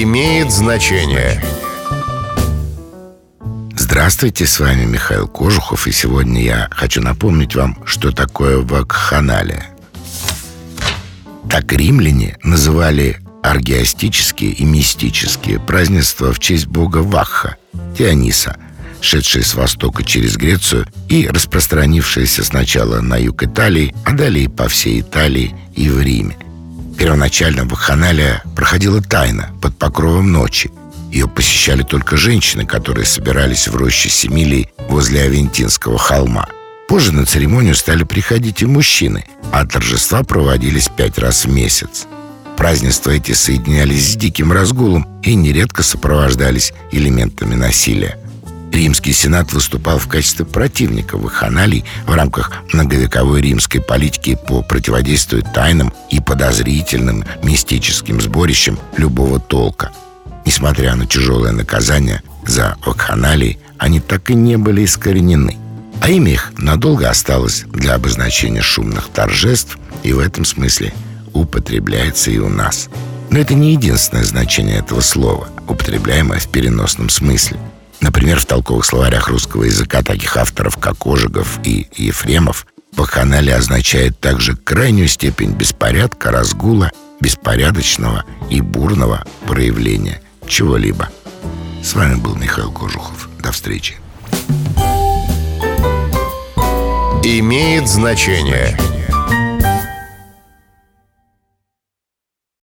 имеет значение. Здравствуйте, с вами Михаил Кожухов, и сегодня я хочу напомнить вам, что такое вакханалия. Так римляне называли аргиастические и мистические празднества в честь бога Вахха, Диониса, шедшие с востока через Грецию и распространившиеся сначала на юг Италии, а далее по всей Италии и в Риме. Первоначально вакханалия проходила тайно, под покровом ночи. Ее посещали только женщины, которые собирались в роще Семилии возле Авентинского холма. Позже на церемонию стали приходить и мужчины, а торжества проводились пять раз в месяц. Празднества эти соединялись с диким разгулом и нередко сопровождались элементами насилия. Римский сенат выступал в качестве противника вахханалий в рамках многовековой римской политики по противодействию тайным и подозрительным мистическим сборищам любого толка. Несмотря на тяжелое наказание за вакханалии, они так и не были искоренены. А имя их надолго осталось для обозначения шумных торжеств и в этом смысле употребляется и у нас. Но это не единственное значение этого слова, употребляемое в переносном смысле – Например, в толковых словарях русского языка таких авторов, как Ожегов и Ефремов, бакханалия означает также крайнюю степень беспорядка, разгула, беспорядочного и бурного проявления чего-либо. С вами был Михаил Кожухов. До встречи. Имеет значение.